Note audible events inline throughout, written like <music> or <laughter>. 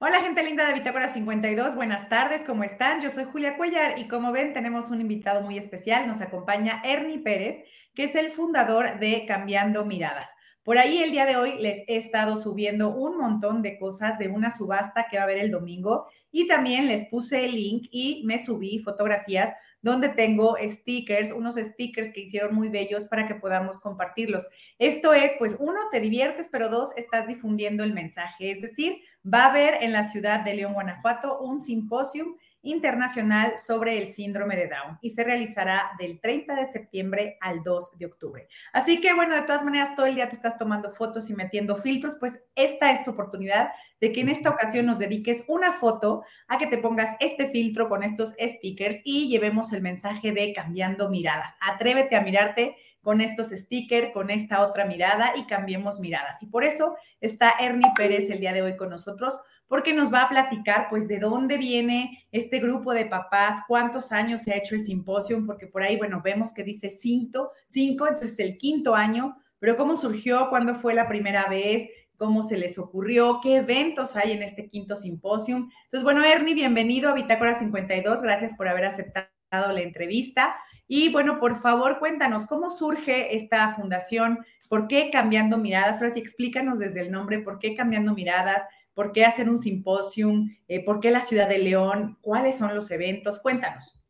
Hola gente linda de Bitácora 52, buenas tardes, ¿cómo están? Yo soy Julia Cuellar y como ven tenemos un invitado muy especial, nos acompaña Ernie Pérez, que es el fundador de Cambiando Miradas. Por ahí el día de hoy les he estado subiendo un montón de cosas de una subasta que va a haber el domingo y también les puse el link y me subí fotografías donde tengo stickers, unos stickers que hicieron muy bellos para que podamos compartirlos. Esto es, pues, uno, te diviertes, pero dos, estás difundiendo el mensaje. Es decir, va a haber en la ciudad de León, Guanajuato, un simposio internacional sobre el síndrome de Down y se realizará del 30 de septiembre al 2 de octubre. Así que bueno, de todas maneras, todo el día te estás tomando fotos y metiendo filtros, pues esta es tu oportunidad de que en esta ocasión nos dediques una foto a que te pongas este filtro con estos stickers y llevemos el mensaje de cambiando miradas. Atrévete a mirarte con estos stickers, con esta otra mirada y cambiemos miradas. Y por eso está Ernie Pérez el día de hoy con nosotros, porque nos va a platicar pues de dónde viene este grupo de papás, cuántos años se ha hecho el simposio, porque por ahí, bueno, vemos que dice cinco, cinco, entonces el quinto año, pero cómo surgió, cuándo fue la primera vez, cómo se les ocurrió, qué eventos hay en este quinto simposio. Entonces, bueno, Ernie, bienvenido a Bitácora 52, gracias por haber aceptado la entrevista. Y bueno, por favor, cuéntanos cómo surge esta fundación, por qué Cambiando Miradas, ahora sí explícanos desde el nombre, por qué Cambiando Miradas, por qué hacer un simposium, eh, por qué la ciudad de León, cuáles son los eventos, cuéntanos.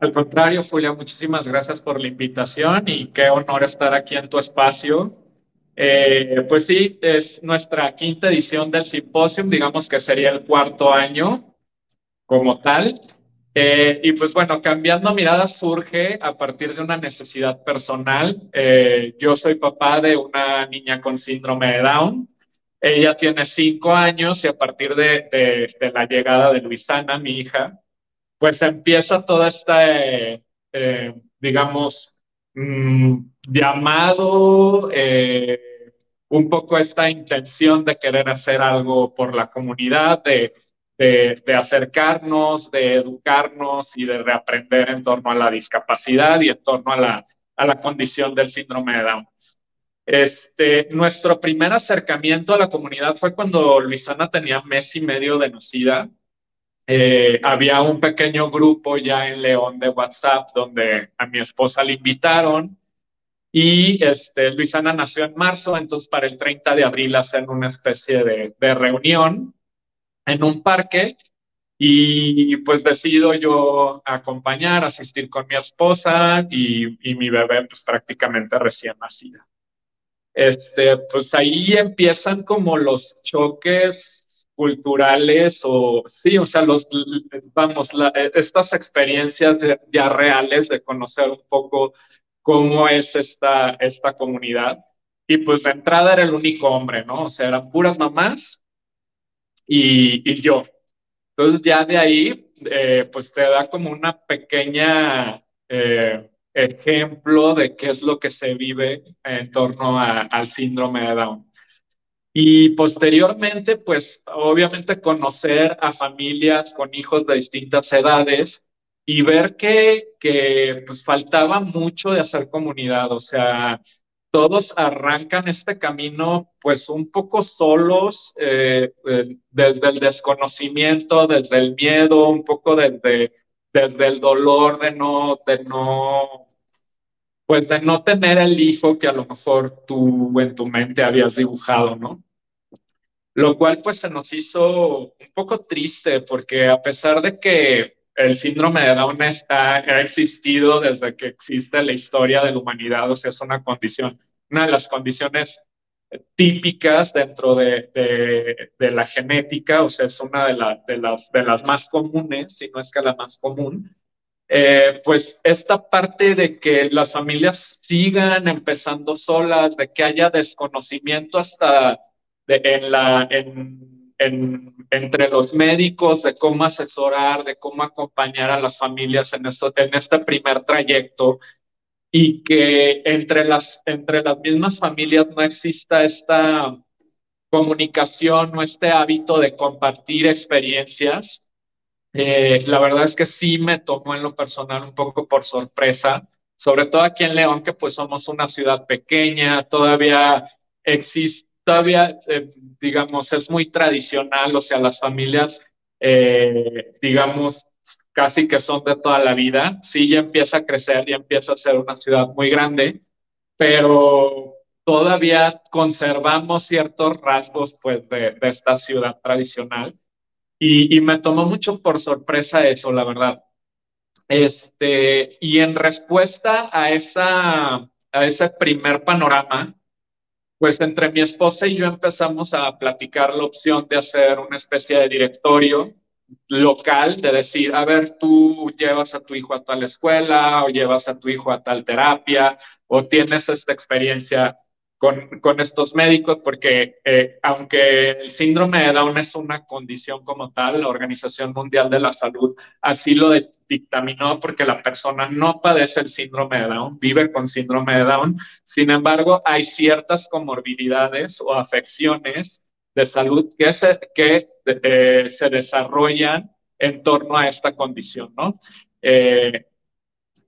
Al contrario, Julia, muchísimas gracias por la invitación y qué honor estar aquí en tu espacio. Eh, pues sí, es nuestra quinta edición del simposium, digamos que sería el cuarto año como tal. Eh, y pues bueno, cambiando miradas surge a partir de una necesidad personal. Eh, yo soy papá de una niña con síndrome de Down. Ella tiene cinco años y a partir de, de, la llegada de Luisana, mi hija, pues empieza toda esta, eh, digamos, mm, llamado, un poco esta intención de querer hacer algo por la comunidad, de de, acercarnos, de educarnos y de reaprender en torno a la discapacidad y en torno a la, a la condición del síndrome de Down. Este, nuestro primer acercamiento a la comunidad fue cuando Luisana tenía mes y medio de nacida. Eh, había un pequeño grupo ya en León de WhatsApp donde a mi esposa le invitaron y este, Luisana nació en marzo, entonces para el 30 de abril hacen una especie de, de reunión en un parque y pues decido yo acompañar, asistir con mi esposa y, y mi bebé pues prácticamente recién nacida. Este, pues ahí empiezan como los choques culturales o sí, o sea, los, vamos, estas experiencias ya reales de conocer un poco cómo es esta, esta comunidad. Y pues de entrada era el único hombre, ¿no? O sea, eran puras mamás y, yo. Entonces ya de ahí, eh, pues te da como una pequeña eh, ejemplo de qué es lo que se vive en torno al síndrome de Down. Y posteriormente, pues obviamente conocer a familias con hijos de distintas edades y ver que, que pues faltaba mucho de hacer comunidad, o sea, todos arrancan este camino pues un poco solos, eh, eh, desde el desconocimiento, desde el miedo, un poco desde, desde el dolor de no, de no, pues de no tener el hijo que a lo mejor tú en tu mente habías dibujado, ¿no? Lo cual pues se nos hizo un poco triste porque a pesar de que el síndrome de Down está, ha existido desde que existe la historia de la humanidad, o sea, es una condición, una de las condiciones típicas dentro de, de, la genética, o sea, es una de, de, las, de las más comunes, si no es que la más común. Eh, pues esta parte de que las familias sigan empezando solas, de que haya desconocimiento hasta en la, en, entre los médicos de cómo asesorar, de cómo acompañar a las familias en, este primer trayecto y que entre las, entre las mismas familias no exista esta comunicación o este hábito de compartir experiencias. Eh, la verdad es que sí me tomó en lo personal un poco por sorpresa, sobre todo aquí en León, que pues somos una ciudad pequeña, todavía existe todavía, eh, digamos, es muy tradicional, o sea, las familias, eh, digamos, casi que son de toda la vida. Sí, ya empieza a crecer, ya empieza a ser una ciudad muy grande, pero todavía conservamos ciertos rasgos, pues, de, esta ciudad tradicional. Y, y, me tomó mucho por sorpresa eso, la verdad. Este, y en respuesta a, esa, a ese primer panorama, pues entre mi esposa y yo empezamos a platicar la opción de hacer una especie de directorio local, de decir, a ver, tú llevas a tu hijo a tal escuela o llevas a tu hijo a tal terapia o tienes esta experiencia con, con estos médicos, porque eh, aunque el síndrome de Down es una condición como tal, la Organización Mundial de la Salud así lo dictaminó porque la persona no padece el síndrome de Down, vive con síndrome de Down. Sin embargo, hay ciertas comorbilidades o afecciones de salud que se, que, eh, se desarrollan en torno a esta condición, ¿no? Eh,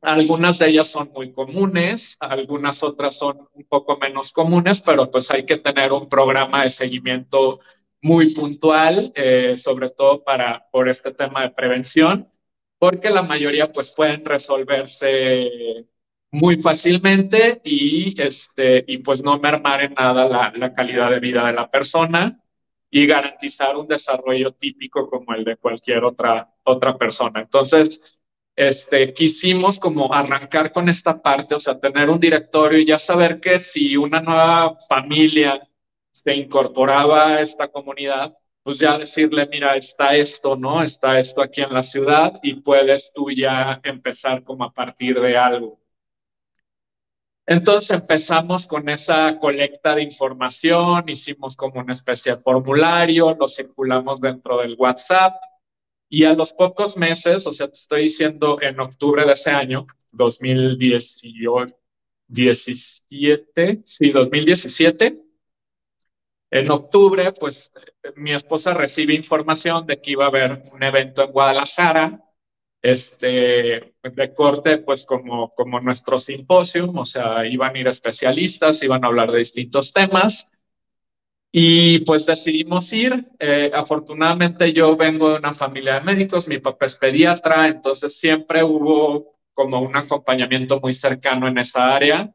algunas de ellas son muy comunes, algunas otras son un poco menos comunes, pero pues hay que tener un programa de seguimiento muy puntual, eh, sobre todo para, por este tema de prevención, porque la mayoría pues pueden resolverse muy fácilmente y, este, y pues no mermar en nada la, calidad de vida de la persona y garantizar un desarrollo típico como el de cualquier otra, otra persona. Entonces, este, quisimos como arrancar con esta parte, o sea, tener un directorio y ya saber que si una nueva familia se incorporaba a esta comunidad, pues ya decirle, mira, está esto, ¿no? Está esto aquí en la ciudad y puedes tú ya empezar como a partir de algo. Entonces empezamos con esa colecta de información, hicimos como una especie de formulario, lo circulamos dentro del WhatsApp y a los pocos meses, o sea, te estoy diciendo en octubre de ese año, 2018, 17, sí, 2017, en octubre, pues mi esposa recibe información de que iba a haber un evento en Guadalajara, este, de corte, pues como, como nuestro simposio, o sea, iban a ir especialistas, iban a hablar de distintos temas. Y pues decidimos ir. Eh, afortunadamente yo vengo de una familia de médicos, mi papá es pediatra, entonces siempre hubo como un acompañamiento muy cercano en esa área.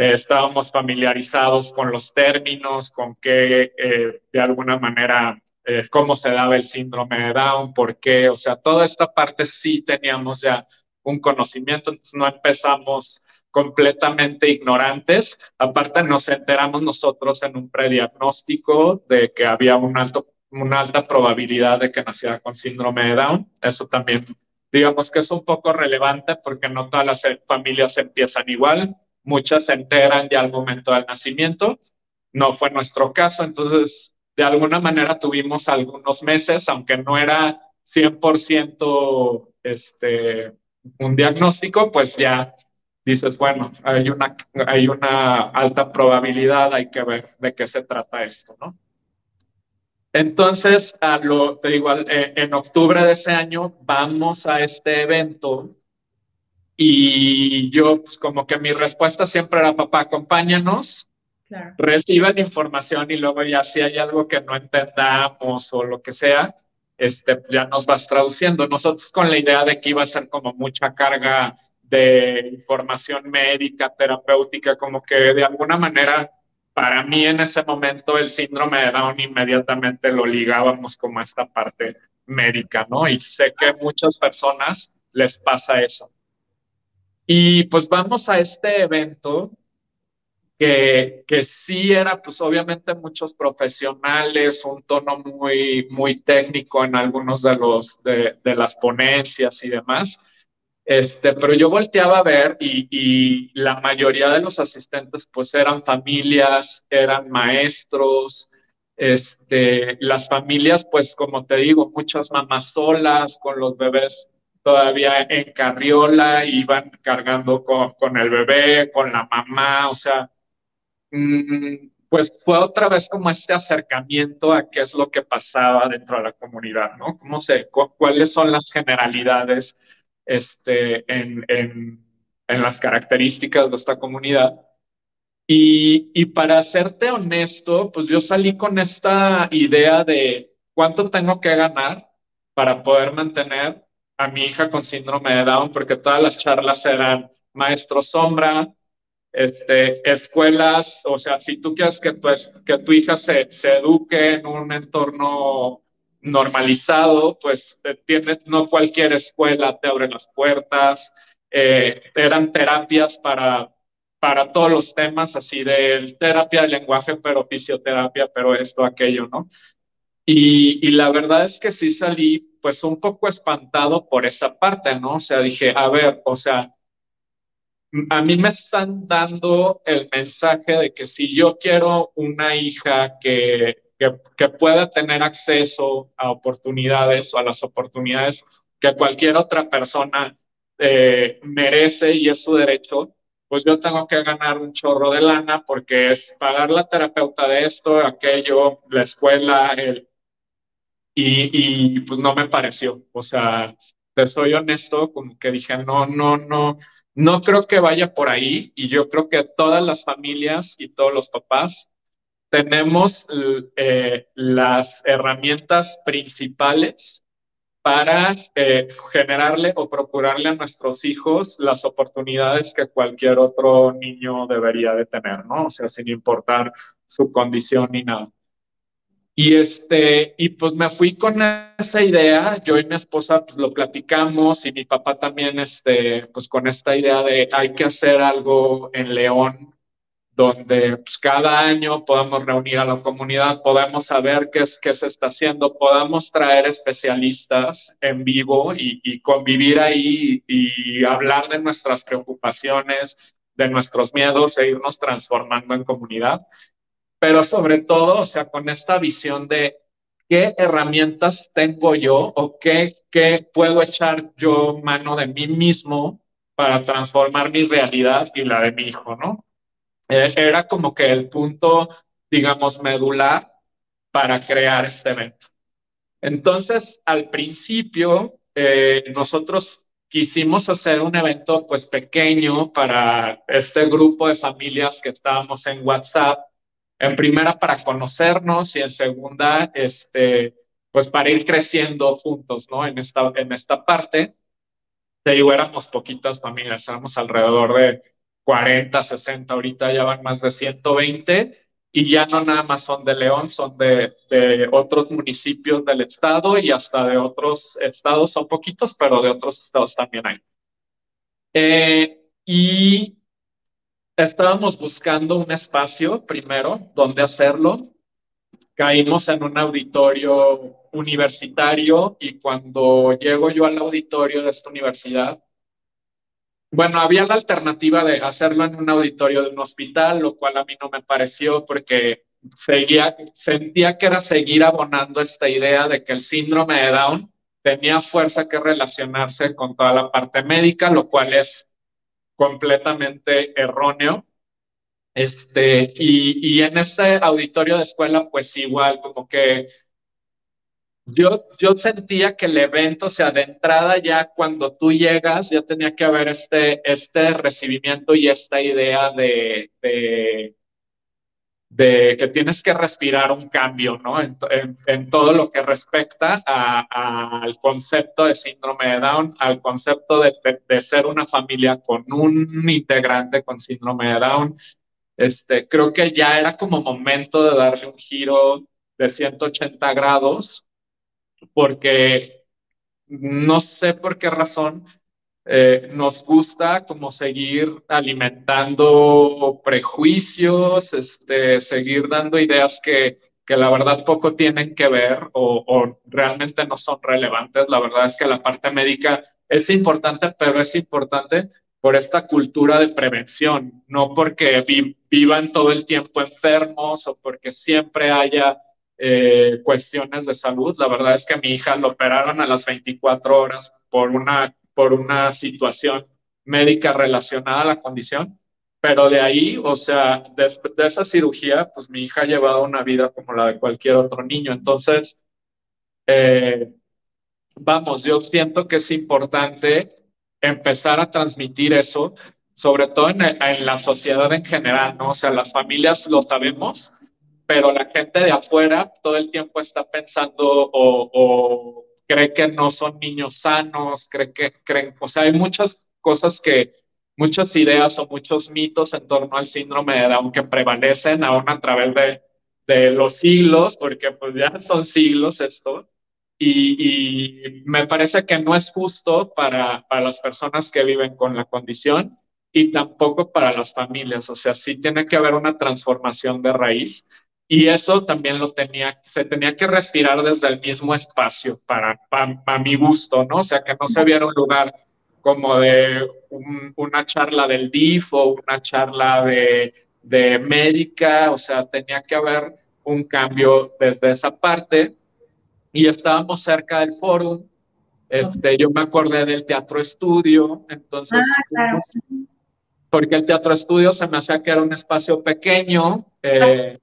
Eh, estábamos familiarizados con los términos, con qué, eh, de alguna manera, cómo se daba el síndrome de Down, por qué, o sea, toda esta parte sí teníamos ya un conocimiento, entonces no empezamos completamente ignorantes. Aparte, nos enteramos nosotros en un prediagnóstico de que había un alto, una alta probabilidad de que naciera con síndrome de Down. Eso también, digamos que es un poco relevante porque no todas las familias empiezan igual. Muchas se enteran ya al momento del nacimiento. No fue nuestro caso, entonces de alguna manera tuvimos algunos meses, aunque no era 100% este, un diagnóstico, pues ya dices, bueno, hay una, hay una alta probabilidad, hay que ver de qué se trata esto, ¿no? Entonces, a lo, te digo, eh, en octubre de ese año vamos a este evento y yo, pues como que mi respuesta siempre era, papá, acompáñanos, claro. reciban información y luego ya si hay algo que no entendamos o lo que sea, este, ya nos vas traduciendo. Nosotros con la idea de que iba a ser como mucha carga de información médica, terapéutica, como que de alguna manera, para mí en ese momento el síndrome de Down inmediatamente lo ligábamos como a esta parte médica, ¿no? Y sé que muchas personas les pasa eso. Y pues vamos a este evento que, que sí era, pues obviamente muchos profesionales, un tono muy, muy técnico en algunos de, los, de, de las ponencias y demás, este, pero yo volteaba a ver y, y, la mayoría de los asistentes pues eran familias, eran maestros, este, las familias pues como te digo, muchas mamás solas con los bebés todavía en carriola, iban cargando con, con el bebé, con la mamá, o sea, mmm, pues fue otra vez como este acercamiento a qué es lo que pasaba dentro de la comunidad, ¿no? ¿Cómo se, cu ¿Cuáles son las generalidades? este, en, en, en las características de esta comunidad. Y, y para serte honesto, pues yo salí con esta idea de cuánto tengo que ganar para poder mantener a mi hija con síndrome de Down, porque todas las charlas eran maestro sombra, este, escuelas, o sea, si tú quieres que, pues, que tu hija se, se eduque en un entorno normalizado, pues tiene, no cualquier escuela te abre las puertas, eh, eran terapias para, para todos los temas, así de terapia de lenguaje, pero fisioterapia, pero esto, aquello, ¿no? Y, y, la verdad es que sí salí pues un poco espantado por esa parte, ¿no? O sea, dije, a ver, o sea, a mí me están dando el mensaje de que si yo quiero una hija que, que, pueda tener acceso a oportunidades o a las oportunidades que cualquier otra persona eh, merece y es su derecho, pues yo tengo que ganar un chorro de lana porque es pagar la terapeuta de esto, aquello, la escuela, el, y, pues no me pareció. O sea, te soy honesto, como que dije, no, no, no, no creo que vaya por ahí y yo creo que todas las familias y todos los papás tenemos eh, las herramientas principales para eh, generarle o procurarle a nuestros hijos las oportunidades que cualquier otro niño debería de tener, ¿no? O sea, sin importar su condición ni nada. Y, este, y pues me fui con esa idea, yo y mi esposa pues lo platicamos y mi papá también, este, pues con esta idea de hay que hacer algo en León donde pues, cada año podamos reunir a la comunidad, podemos saber qué, es, qué se está haciendo, podamos traer especialistas en vivo y, y convivir ahí y hablar de nuestras preocupaciones, de nuestros miedos e irnos transformando en comunidad pero sobre todo, o sea, con esta visión de qué herramientas tengo yo o qué, qué puedo echar yo mano de mí mismo para transformar mi realidad y la de mi hijo, ¿no? Eh, era como que el punto, digamos, medular para crear este evento. Entonces, al principio, eh, nosotros quisimos hacer un evento pues pequeño para este grupo de familias que estábamos en WhatsApp en primera para conocernos y en segunda, este, pues para ir creciendo juntos, ¿no? En esta, en esta parte. Te digo, éramos poquitas familias, éramos alrededor de 40, 60, ahorita ya van más de 120 y ya no nada más son de León, son de, de otros municipios del estado y hasta de otros estados, son poquitos, pero de otros estados también hay. Eh, y estábamos buscando un espacio primero donde hacerlo. Caímos en un auditorio universitario y cuando llego yo al auditorio de esta universidad, bueno, había la alternativa de hacerlo en un auditorio de un hospital, lo cual a mí no me pareció porque seguía, sentía que era seguir abonando esta idea de que el síndrome de Down tenía fuerza que relacionarse con toda la parte médica, lo cual es completamente erróneo. Este, y, y en este auditorio de escuela, pues igual, como que yo, yo sentía que el evento, o sea, de entrada ya cuando tú llegas, ya tenía que haber este, este recibimiento y esta idea de, de de que tienes que respirar un cambio, ¿no? En, todo lo que respecta al concepto de síndrome de Down, al concepto de, de, ser una familia con un integrante con síndrome de Down. Este, creo que ya era como momento de darle un giro de 180 grados, porque no sé por qué razón, eh, nos gusta como seguir alimentando prejuicios, este, seguir dando ideas que, que la verdad poco tienen que ver o, realmente no son relevantes. La verdad es que la parte médica es importante, pero es importante por esta cultura de prevención, no porque vivan todo el tiempo enfermos o porque siempre haya eh, cuestiones de salud. La verdad es que a mi hija lo operaron a las 24 horas por una por una situación médica relacionada a la condición, pero de ahí, o sea, de, de, esa cirugía, pues mi hija ha llevado una vida como la de cualquier otro niño. Entonces, eh, vamos, yo siento que es importante empezar a transmitir eso, sobre todo en, en, la sociedad en general, ¿no? O sea, las familias lo sabemos, pero la gente de afuera todo el tiempo está pensando o, o cree que no son niños sanos, cree que creen, o sea, hay muchas cosas que, muchas ideas o muchos mitos en torno al síndrome de Down que prevalecen aún a través de, de los siglos, porque pues ya son siglos esto, y, me parece que no es justo para, para las personas que viven con la condición y tampoco para las familias, o sea, sí tiene que haber una transformación de raíz y eso también lo tenía, se tenía que respirar desde el mismo espacio para, para, mi gusto, ¿no? O sea, que no se viera un lugar como de una charla del DIF o una charla de, de médica, o sea, tenía que haber un cambio desde esa parte. Y estábamos cerca del foro, este, yo me acordé del teatro estudio, entonces, ah, claro. porque el teatro estudio se me hacía que era un espacio pequeño, eh,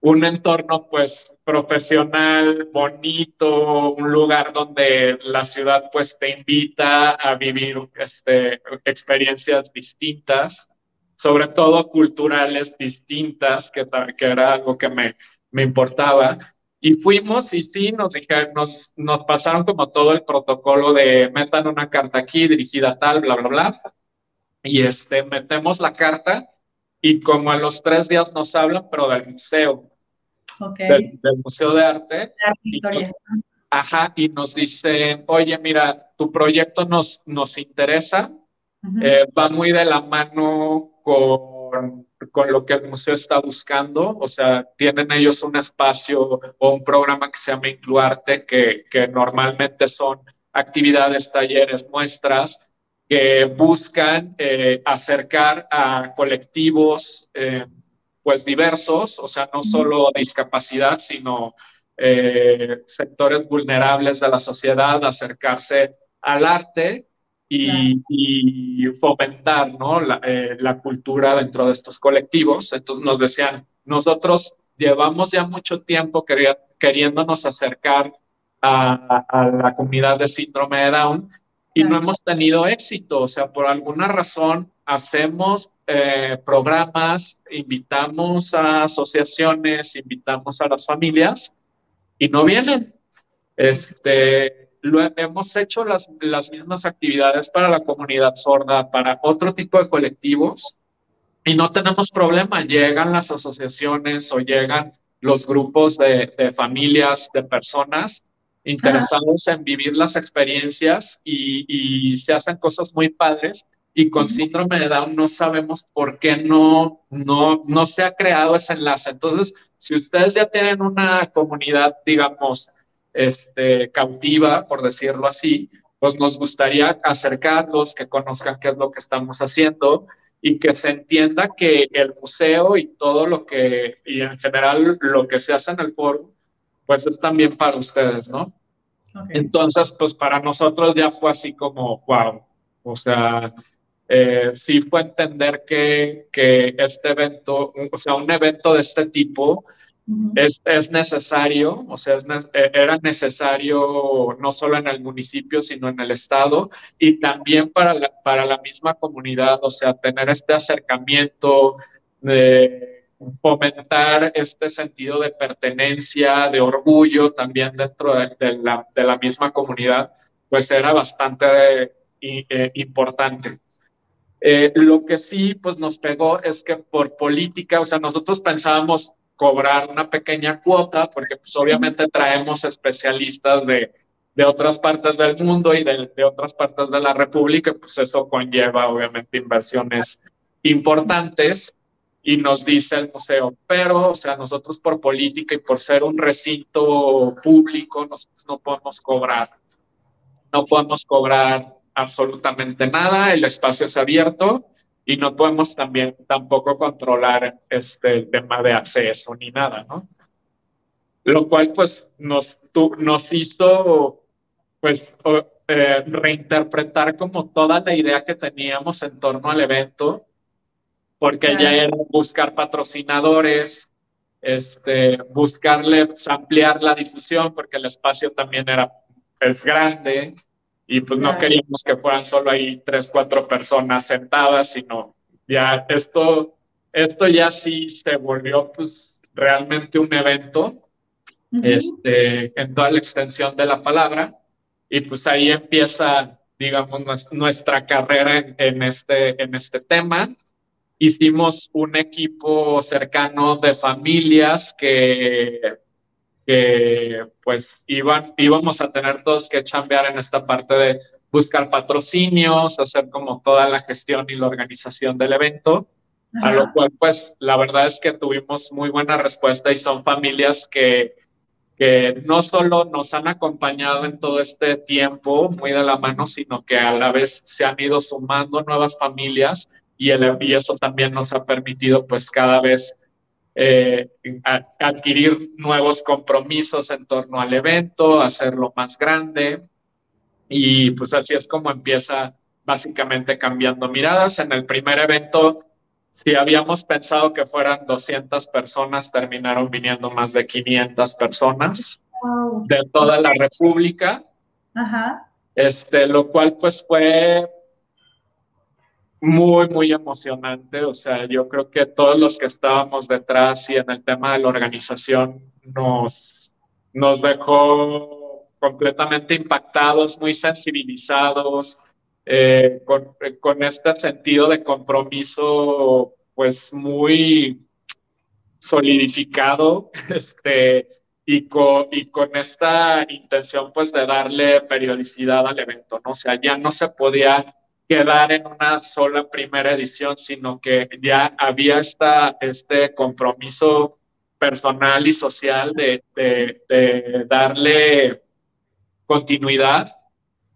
un entorno pues profesional, bonito, un lugar donde la ciudad pues te invita a vivir este, experiencias distintas, sobre todo culturales distintas, que, que era algo que me, me importaba. Y fuimos y sí, nos dijeron, nos, nos pasaron como todo el protocolo de metan una carta aquí dirigida a tal, bla, bla, bla. Y este, metemos la carta y como a los tres días nos hablan, pero del museo, del, Museo de Arte. Y ajá, y nos dicen, oye, mira, tu proyecto nos, nos interesa, eh, va muy de la mano con, con lo que el museo está buscando, o sea, tienen ellos un espacio o un programa que se llama Incluarte, que, que normalmente son actividades, talleres, muestras, que buscan eh, acercar a colectivos eh, pues diversos, o sea, no solo discapacidad, sino eh, sectores vulnerables de la sociedad, acercarse al arte y, y fomentar ¿no? la, la, cultura dentro de estos colectivos. Entonces nos decían, nosotros llevamos ya mucho tiempo queriéndonos acercar a, a la comunidad de síndrome de Down y no hemos tenido éxito. O sea, por alguna razón hacemos eh, programas, invitamos a asociaciones, invitamos a las familias y no vienen. Este, lo, hemos hecho las, las mismas actividades para la comunidad sorda, para otro tipo de colectivos y no tenemos problema. Llegan las asociaciones o llegan los grupos de, de familias, de personas interesados en vivir las experiencias y, se hacen cosas muy padres. Y con síndrome de Down no sabemos por qué no, no, no se ha creado ese enlace. Entonces, si ustedes ya tienen una comunidad, digamos, este, cautiva, por decirlo así, pues nos gustaría acercarlos, que conozcan qué es lo que estamos haciendo y que se entienda que el museo y todo lo que, y en general lo que se hace en el foro, pues es también para ustedes, ¿no? Entonces, pues para nosotros ya fue así como, wow, o sea, eh, sí fue entender que, que, este evento, o sea, un evento de este tipo es, es, necesario, o sea, eh, era necesario no solo en el municipio, sino en el estado y también para la, para la misma comunidad, o sea, tener este acercamiento de fomentar este sentido de pertenencia, de orgullo también dentro de, la, misma comunidad, pues era bastante eh, importante. Eh, lo que sí, pues nos pegó es que por política, o sea, nosotros pensábamos cobrar una pequeña cuota, porque pues obviamente traemos especialistas de, de otras partes del mundo y de, de otras partes de la República, pues eso conlleva obviamente inversiones importantes y nos dice el museo, pero, o sea, nosotros por política y por ser un recinto público, nosotros no podemos cobrar, no podemos cobrar absolutamente nada, el espacio es abierto y no podemos también tampoco controlar este el tema de acceso ni nada, ¿no? Lo cual pues nos, tu, nos hizo pues eh, reinterpretar como toda la idea que teníamos en torno al evento porque ya era buscar patrocinadores, este, buscarle, pues, ampliar la difusión, porque el espacio también era, es grande, y pues no queríamos que fueran solo ahí tres, cuatro personas sentadas, sino ya esto, esto ya sí se volvió pues realmente un evento este, en toda la extensión de la palabra y pues ahí empieza, digamos, nuestra carrera en, este, en este tema. Hicimos un equipo cercano de familias que, que pues iban, íbamos a tener todos que chambear en esta parte de buscar patrocinios, hacer como toda la gestión y la organización del evento. A lo cual, pues, la verdad es que tuvimos muy buena respuesta y son familias que que no solo nos han acompañado en todo este tiempo muy de la mano, sino que a la vez se han ido sumando nuevas familias y, el, y eso también nos ha permitido pues cada vez eh, adquirir nuevos compromisos en torno al evento, hacerlo más grande y pues así es como empieza básicamente cambiando miradas. En el primer evento si habíamos pensado que fueran 200 personas, terminaron viniendo más de 500 personas de toda la República. Este, lo cual pues fue muy, muy emocionante. O sea, yo creo que todos los que estábamos detrás y en el tema de la organización nos, nos dejó completamente impactados, muy sensibilizados, eh, con, con, este sentido de compromiso pues muy solidificado <laughs> este, y, con, y con esta intención pues de darle periodicidad al evento, ¿no? O sea, ya no se podía quedar en una sola primera edición, sino que ya había esta, este compromiso personal y social de, de, de darle continuidad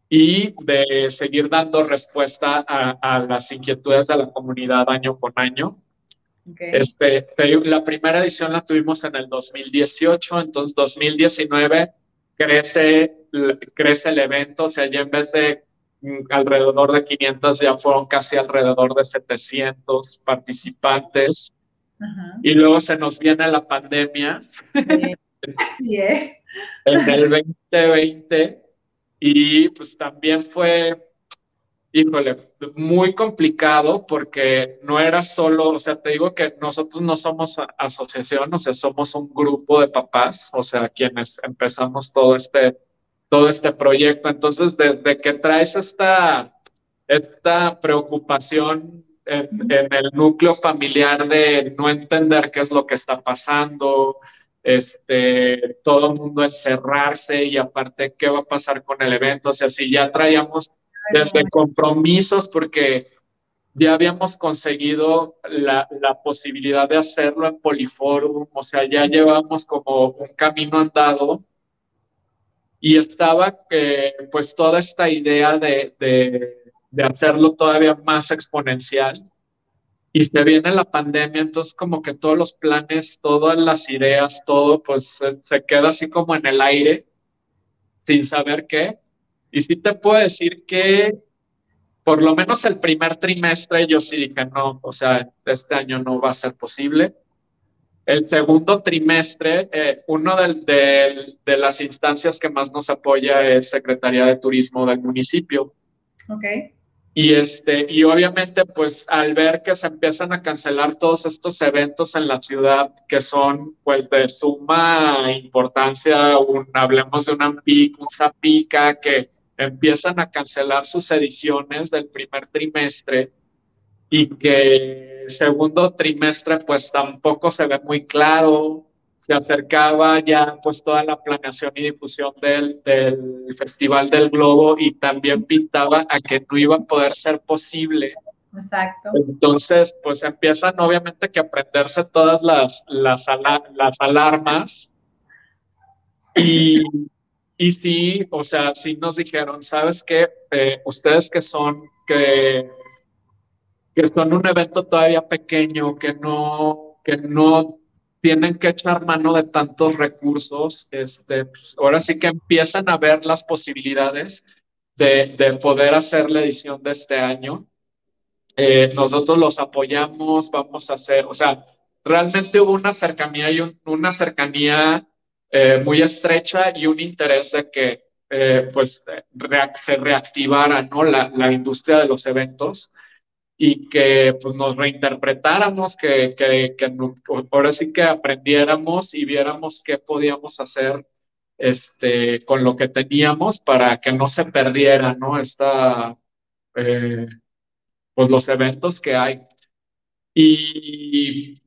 y de seguir dando respuesta a, las inquietudes de la comunidad año con año. Este, la primera edición la tuvimos en el 2018, entonces 2019 crece, crece el evento, o sea, ya en vez de alrededor de 500 ya fueron casi alrededor de 700 participantes. Y luego se nos viene la pandemia. <laughs> Así es. En el 2020 y pues también fue, híjole, muy complicado porque no era solo, o sea, te digo que nosotros no somos asociación, o sea, somos un grupo de papás, o sea, quienes empezamos todo este, todo este proyecto. Entonces, desde que traes esta, esta preocupación en, en, el núcleo familiar de no entender qué es lo que está pasando, este, todo el mundo encerrarse y aparte qué va a pasar con el evento, o sea, si ya traíamos desde compromisos porque ya habíamos conseguido la, la, posibilidad de hacerlo en Poliforum, o sea, ya llevamos como un camino andado y estaba eh, pues toda esta idea de, de, hacerlo todavía más exponencial y se viene la pandemia, entonces como que todos los planes, todas las ideas, todo pues se, queda así como en el aire, sin saber qué. Y sí te puedo decir que por lo menos el primer trimestre yo sí dije, no, o sea, este año no va a ser posible. El segundo trimestre, eh, uno de, de las instancias que más nos apoya es Secretaría de Turismo del municipio. Ok. Y, este, y obviamente, pues al ver que se empiezan a cancelar todos estos eventos en la ciudad que son pues de suma importancia, un, hablemos de un AMPIC, un Zapica, que empiezan a cancelar sus ediciones del primer trimestre y que segundo trimestre pues tampoco se ve muy claro, se acercaba ya pues toda la planeación y difusión del, del, Festival del Globo y también pintaba a que no iba a poder ser posible. Exacto. Entonces, pues empiezan obviamente que a prenderse todas las, las, las alarmas y, y sí, o sea, sí nos dijeron, ¿sabes qué? Eh, ustedes que son, que, que son un evento todavía pequeño, que no, que no tienen que echar mano de tantos recursos, este, pues, ahora sí que empiezan a ver las posibilidades de, de poder hacer la edición de este año. Eh, nosotros los apoyamos, vamos a hacer, o sea, realmente hubo una cercanía y una cercanía eh, muy estrecha y un interés de que eh, pues se reactivara ¿no? la, la, industria de los eventos y que pues, nos reinterpretáramos, que, que, que ahora sí que aprendiéramos y viéramos qué podíamos hacer este, con lo que teníamos para que no se perdiera, ¿no? Esta, eh, pues los eventos que hay. Y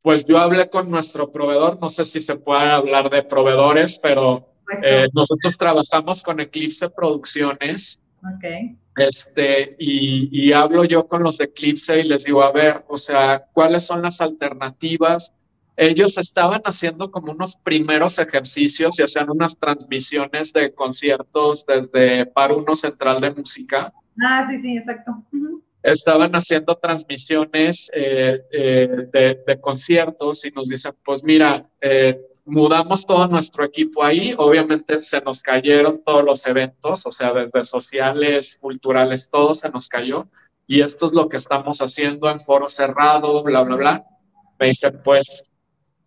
pues yo hablé con nuestro proveedor, no sé si se puede hablar de proveedores, pero eh, nosotros trabajamos con Eclipse Producciones. Okay. Este, y, y, hablo yo con los de Eclipse y les digo, a ver, o sea, ¿cuáles son las alternativas? Ellos estaban haciendo como unos primeros ejercicios y hacían unas transmisiones de conciertos desde Par Uno Central de Música. Ah, sí, sí, exacto. Estaban haciendo transmisiones eh, eh, de, de, conciertos y nos dicen, pues mira, eh, mudamos todo nuestro equipo ahí, obviamente se nos cayeron todos los eventos, o sea, desde sociales, culturales, todo se nos cayó. Y esto es lo que estamos haciendo en foro cerrado, bla, bla, bla. Me dice, pues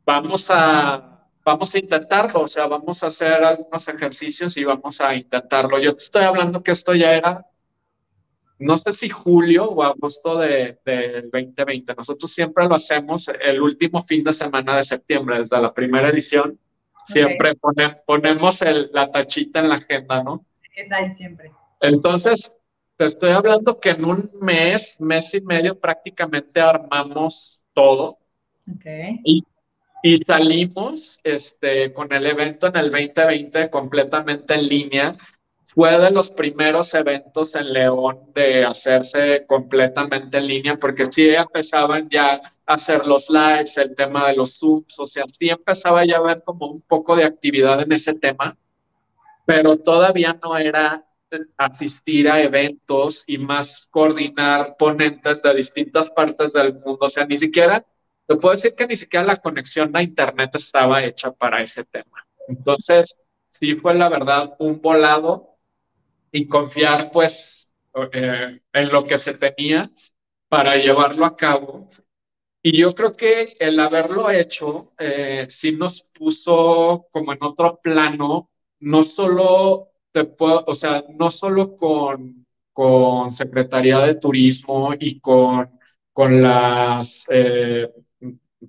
vamos a, vamos a intentarlo, o sea, vamos a hacer algunos ejercicios y vamos a intentarlo. Yo te estoy hablando que esto ya era, no sé si julio o agosto del de, 2020. Nosotros siempre lo hacemos el último fin de semana de septiembre, desde la primera edición. Siempre ponemos el, la tachita en la agenda, ¿no? Es ahí siempre. Entonces, te estoy hablando que en un mes, mes y medio prácticamente armamos todo. Okay. Y y salimos este, con el evento en el 2020 completamente en línea. Fue de los primeros eventos en León de hacerse completamente en línea, porque sí empezaban ya a hacer los lives, el tema de los Zooms, o sea, sí empezaba ya a ver como un poco de actividad en ese tema, pero todavía no era asistir a eventos y más coordinar ponentes de distintas partes del mundo, o sea, ni siquiera te puedo decir que ni siquiera la conexión a Internet estaba hecha para ese tema. Entonces, sí fue la verdad un volado y confiar pues eh, en lo que se tenía para llevarlo a cabo. Y yo creo que el haberlo hecho eh, sí nos puso como en otro plano, no solo te puedo, o sea, no solo con, con Secretaría de Turismo y con, con las eh,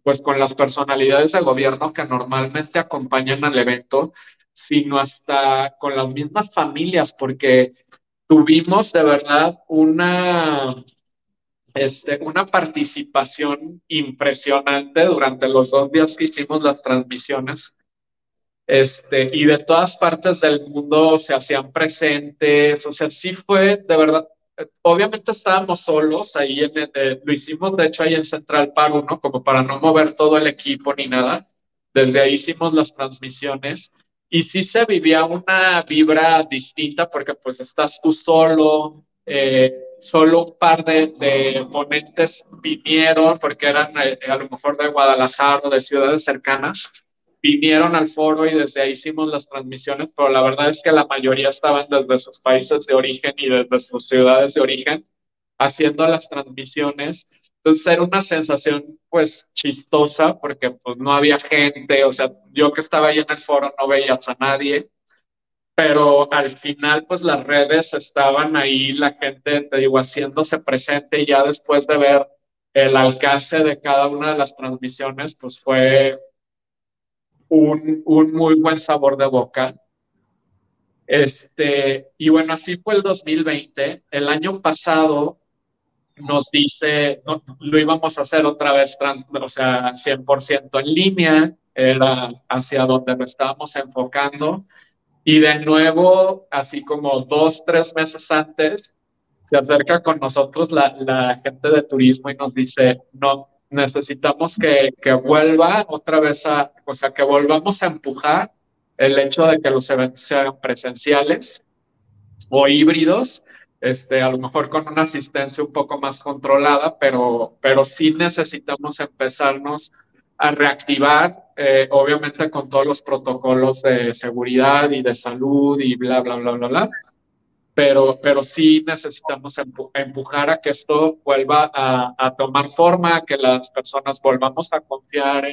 pues con las personalidades de gobierno que normalmente acompañan al evento, sino hasta con las mismas familias, porque tuvimos de verdad una, este, una participación impresionante durante los dos días que hicimos las transmisiones. Este, y de todas partes del mundo se hacían presentes, o sea, sí fue de verdad obviamente estábamos solos ahí, en, eh, lo hicimos de hecho ahí en Central Pago, ¿no? Como para no mover todo el equipo ni nada. Desde ahí hicimos las transmisiones y sí se vivía una vibra distinta porque pues estás tú solo, eh, solo un par de, de, ponentes vinieron porque eran eh, a lo mejor de Guadalajara o de ciudades cercanas vinieron al foro y desde ahí hicimos las transmisiones, pero la verdad es que la mayoría estaban desde sus países de origen y desde sus ciudades de origen haciendo las transmisiones. Entonces era una sensación pues chistosa porque pues no había gente, o sea, yo que estaba ahí en el foro no veías a nadie, pero al final pues las redes estaban ahí, la gente, te digo, haciéndose presente y ya después de ver el alcance de cada una de las transmisiones, pues fue un, un muy buen sabor de boca. Este, y bueno, así fue el 2020. El año pasado nos dice, lo íbamos a hacer otra vez, o sea, 100% en línea, era hacia donde lo estábamos enfocando. Y de nuevo, así como dos, tres meses antes, se acerca con nosotros la, la gente de turismo y nos dice, no, necesitamos que, que, vuelva otra vez a, o sea, que volvamos a empujar el hecho de que los eventos sean presenciales o híbridos, este, a lo mejor con una asistencia un poco más controlada, pero, pero sí necesitamos empezarnos a reactivar, eh, obviamente con todos los protocolos de seguridad y de salud y bla, bla, bla, bla, bla pero, pero sí necesitamos empujar a que esto vuelva a, tomar forma, que las personas volvamos a confiar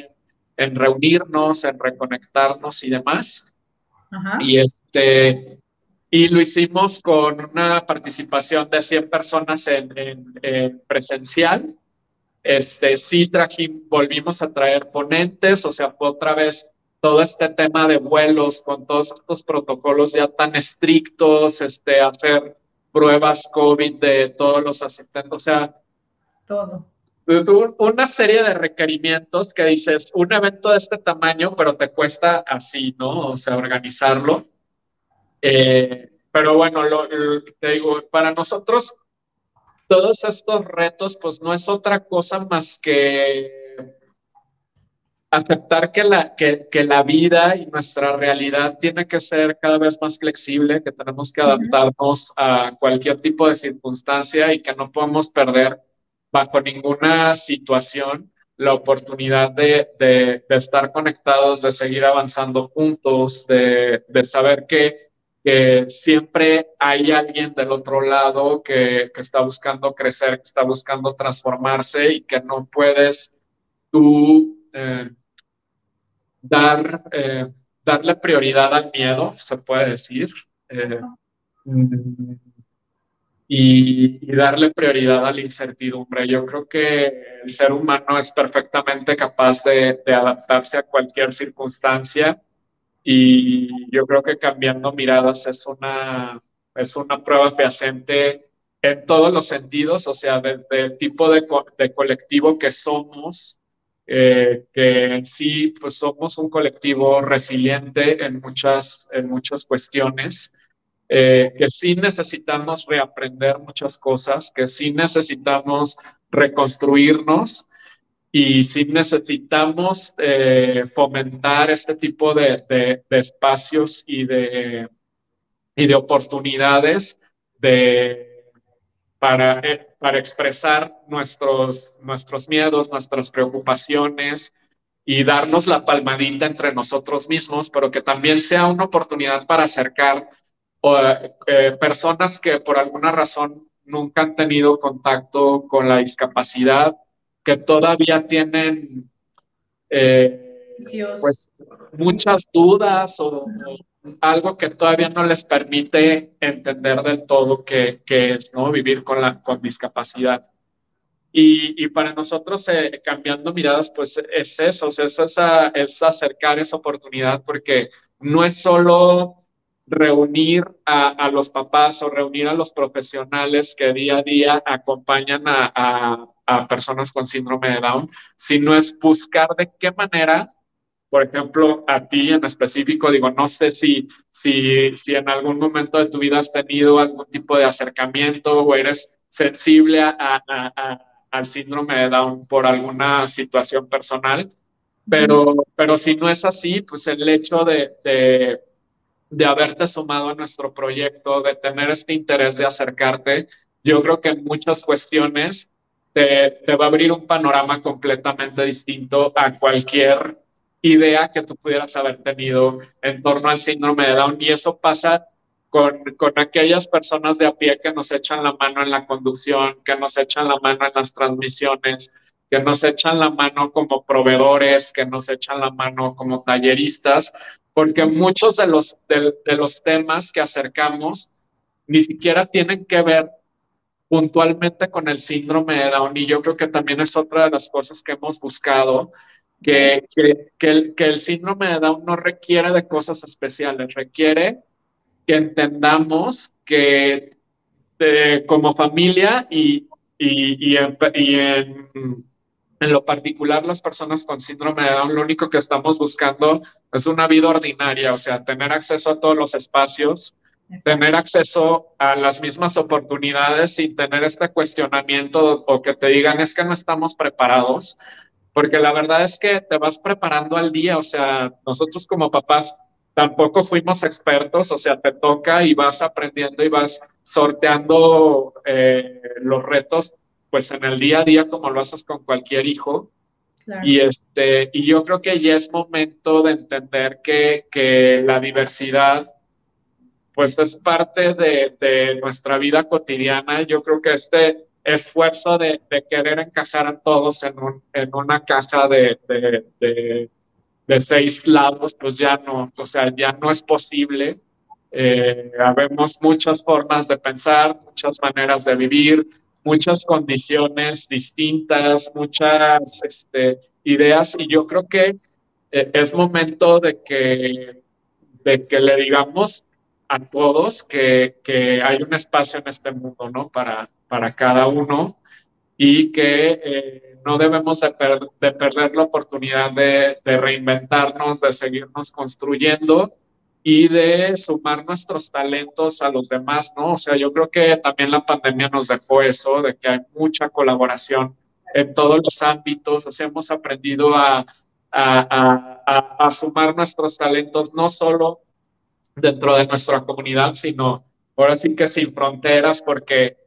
en, reunirnos, en reconectarnos y demás. Y este, y lo hicimos con una participación de 100 personas en, presencial. Este, sí trajimos, volvimos a traer ponentes, o sea, fue otra vez todo este tema de vuelos con todos estos protocolos ya tan estrictos, este, hacer pruebas COVID de todos los asistentes, o sea, todo. Una serie de requerimientos que dices, un evento de este tamaño, pero te cuesta así, ¿no? O sea, organizarlo. Eh, pero bueno, lo, te digo, para nosotros todos estos retos, pues no es otra cosa más que aceptar que la, que, que, la vida y nuestra realidad tiene que ser cada vez más flexible, que tenemos que adaptarnos a cualquier tipo de circunstancia y que no podemos perder bajo ninguna situación la oportunidad de, de, de estar conectados, de seguir avanzando juntos, de, de saber que, que, siempre hay alguien del otro lado que, que está buscando crecer, que está buscando transformarse y que no puedes tú... Eh, dar, eh, darle prioridad al miedo, se puede decir, eh, mm, y, darle prioridad a la incertidumbre. Yo creo que el ser humano es perfectamente capaz de, adaptarse a cualquier circunstancia y yo creo que cambiando miradas es una, es una prueba fehaciente en todos los sentidos, o sea, desde el tipo de, de colectivo que somos, eh, que sí, pues somos un colectivo resiliente en muchas, en muchas cuestiones, eh, que sí necesitamos reaprender muchas cosas, que sí necesitamos reconstruirnos y sí necesitamos eh, fomentar este tipo de, de, espacios y de, y de oportunidades de para, eh, para expresar nuestros, nuestros miedos, nuestras preocupaciones y darnos la palmadita entre nosotros mismos, pero que también sea una oportunidad para acercar eh, personas que por alguna razón nunca han tenido contacto con la discapacidad, que todavía tienen eh, pues, muchas dudas o, algo que todavía no les permite entender del todo qué, es ¿no? vivir con, la, con discapacidad. Y, y para nosotros, eh, cambiando miradas, pues es eso, es, esa, es acercar esa oportunidad, porque no es solo reunir a, a, los papás o reunir a los profesionales que día a día acompañan a, a, a personas con síndrome de Down, sino es buscar de qué manera por ejemplo, a ti en específico, digo, no sé si, si, si en algún momento de tu vida has tenido algún tipo de acercamiento o eres sensible a, al síndrome de Down por alguna situación personal, pero, pero si no es así, pues el hecho de, de, de haberte sumado a nuestro proyecto, de tener este interés de acercarte, yo creo que en muchas cuestiones te, va a abrir un panorama completamente distinto a cualquier idea que tú pudieras haber tenido en torno al síndrome de Down. Y eso pasa con, con, aquellas personas de a pie que nos echan la mano en la conducción, que nos echan la mano en las transmisiones, que nos echan la mano como proveedores, que nos echan la mano como talleristas, porque muchos de los, de los temas que acercamos ni siquiera tienen que ver puntualmente con el síndrome de Down. Y yo creo que también es otra de las cosas que hemos buscado que, que, el, que el síndrome de Down no requiere de cosas especiales, requiere que entendamos que eh, como familia y, y, y, en, y en, en, lo particular las personas con síndrome de Down, lo único que estamos buscando es una vida ordinaria, o sea, tener acceso a todos los espacios, tener acceso a las mismas oportunidades sin tener este cuestionamiento o que te digan es que no estamos preparados porque la verdad es que te vas preparando al día, o sea, nosotros como papás tampoco fuimos expertos, o sea, te toca y vas aprendiendo y vas sorteando eh, los retos, pues en el día a día como lo haces con cualquier hijo. Claro. Y, este, y yo creo que ya es momento de entender que, que la diversidad pues es parte de, de nuestra vida cotidiana. Yo creo que este, esfuerzo de, querer encajar a todos en, un, en una caja de, de, de, seis lados, pues ya no, o sea, ya no es posible. Eh, habemos muchas formas de pensar, muchas maneras de vivir, muchas condiciones distintas, muchas este, ideas y yo creo que eh, es momento de que, de que le digamos a todos que, que, hay un espacio en este mundo, ¿no? Para, para cada uno y que eh, no debemos de, de, perder la oportunidad de, de, reinventarnos, de seguirnos construyendo y de sumar nuestros talentos a los demás, ¿no? O sea, yo creo que también la pandemia nos dejó eso, de que hay mucha colaboración en todos los ámbitos, o sea, hemos aprendido a, a, a, a sumar nuestros talentos, no solo dentro de nuestra comunidad, sino ahora sí que sin fronteras, porque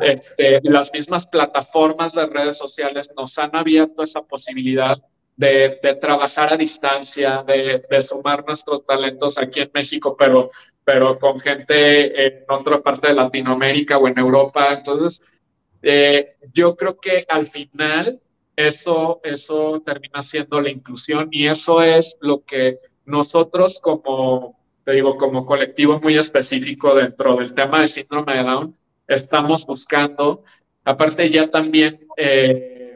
este, las mismas plataformas de redes sociales nos han abierto esa posibilidad de, trabajar a distancia, de, de, sumar nuestros talentos aquí en México, pero, pero con gente en otra parte de Latinoamérica o en Europa. Entonces, eh, yo creo que al final eso, eso termina siendo la inclusión y eso es lo que nosotros como, te digo, como colectivo muy específico dentro del tema de síndrome de Down, estamos buscando. Aparte ya también eh,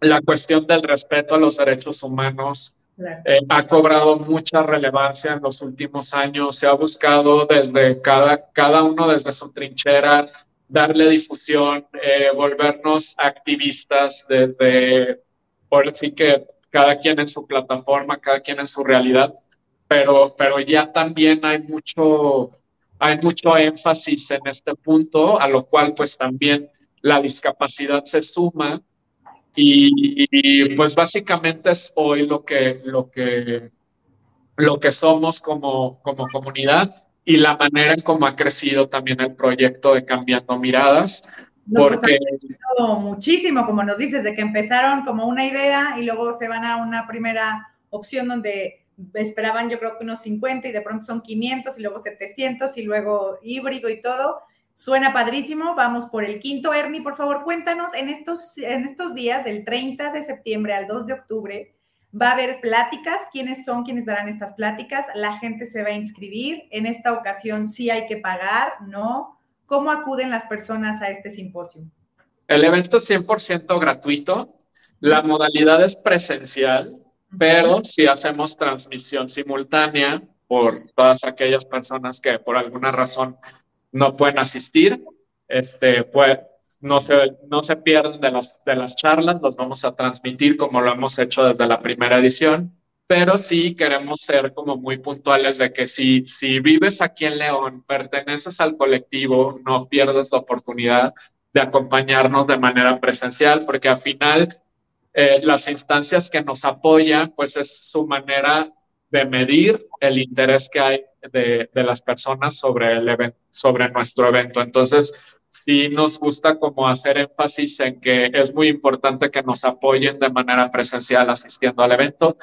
la cuestión del respeto a los derechos humanos eh, ha cobrado mucha relevancia en los últimos años. Se ha buscado desde cada, cada uno desde su trinchera darle difusión, eh, volvernos activistas desde, por sí que cada quien en su plataforma, cada quien en su realidad, pero, pero ya también hay mucho, hay mucho énfasis en este punto, a lo cual pues también la discapacidad se suma y, y, pues básicamente es hoy lo que, lo que, lo que somos como, como comunidad y la manera en cómo ha crecido también el proyecto de Cambiando Miradas. No, pues, porque... Pues muchísimo, como nos dices, de que empezaron como una idea y luego se van a una primera opción donde esperaban yo creo que unos 50 y de pronto son 500 y luego 700 y luego híbrido y todo. Suena padrísimo. Vamos por el quinto. Ernie, por favor, cuéntanos en estos, en estos días del 30 de septiembre al 2 de octubre. Va a haber pláticas. ¿Quiénes son quienes darán estas pláticas? La gente se va a inscribir. En esta ocasión sí hay que pagar, ¿no? ¿Cómo acuden las personas a este simposio? El evento es 100% gratuito. La modalidad es presencial pero si hacemos transmisión simultánea por todas aquellas personas que por alguna razón no pueden asistir, este, pues, no se, no se pierden de las, de las charlas, los vamos a transmitir como lo hemos hecho desde la primera edición, pero sí queremos ser como muy puntuales de que si, si vives aquí en León, perteneces al colectivo, no pierdas la oportunidad de acompañarnos de manera presencial, porque al final eh, las instancias que nos apoyan, pues es su manera de medir el interés que hay de, de las personas sobre, el evento, sobre nuestro evento. Entonces, sí nos gusta como hacer énfasis en que es muy importante que nos apoyen de manera presencial asistiendo al evento.